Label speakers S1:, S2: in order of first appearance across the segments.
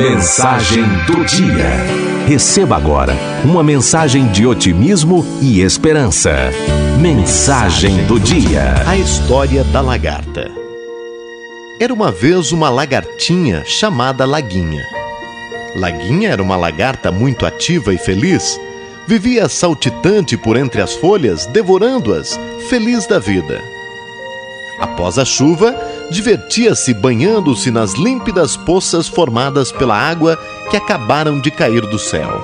S1: Mensagem do dia. Receba agora uma mensagem de otimismo e esperança. Mensagem do dia.
S2: A história da lagarta. Era uma vez uma lagartinha chamada Laguinha. Laguinha era uma lagarta muito ativa e feliz. Vivia saltitante por entre as folhas, devorando-as, feliz da vida. Após a chuva, divertia-se banhando-se nas límpidas poças formadas pela água que acabaram de cair do céu.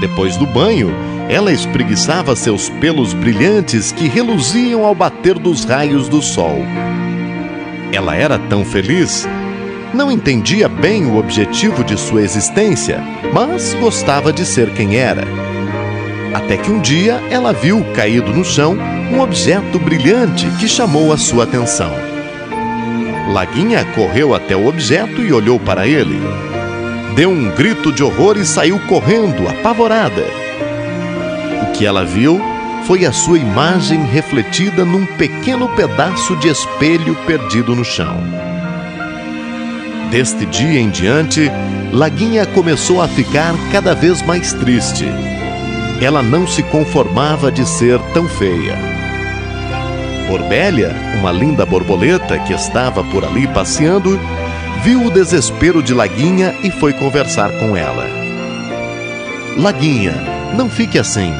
S2: Depois do banho, ela espreguiçava seus pelos brilhantes que reluziam ao bater dos raios do sol. Ela era tão feliz. Não entendia bem o objetivo de sua existência, mas gostava de ser quem era. Até que um dia ela viu caído no chão um objeto brilhante que chamou a sua atenção. Laguinha correu até o objeto e olhou para ele. Deu um grito de horror e saiu correndo, apavorada. O que ela viu foi a sua imagem refletida num pequeno pedaço de espelho perdido no chão. Deste dia em diante, Laguinha começou a ficar cada vez mais triste. Ela não se conformava de ser tão feia. Borbélia, uma linda borboleta que estava por ali passeando, viu o desespero de Laguinha e foi conversar com ela. Laguinha, não fique assim.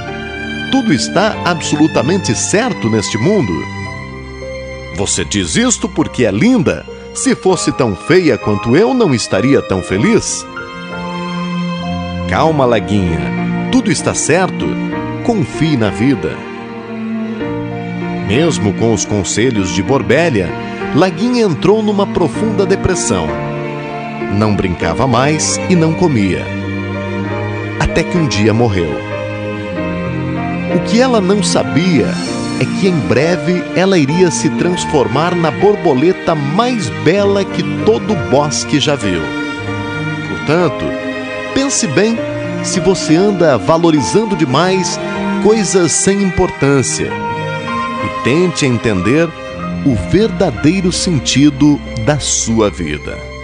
S2: Tudo está absolutamente certo neste mundo. Você diz isto porque é linda. Se fosse tão feia quanto eu, não estaria tão feliz. Calma, Laguinha. Tudo está certo. Confie na vida. Mesmo com os conselhos de Borbélia, Laguinha entrou numa profunda depressão. Não brincava mais e não comia. Até que um dia morreu. O que ela não sabia é que em breve ela iria se transformar na borboleta mais bela que todo o bosque já viu. Portanto, pense bem se você anda valorizando demais coisas sem importância tente entender o verdadeiro sentido da sua vida.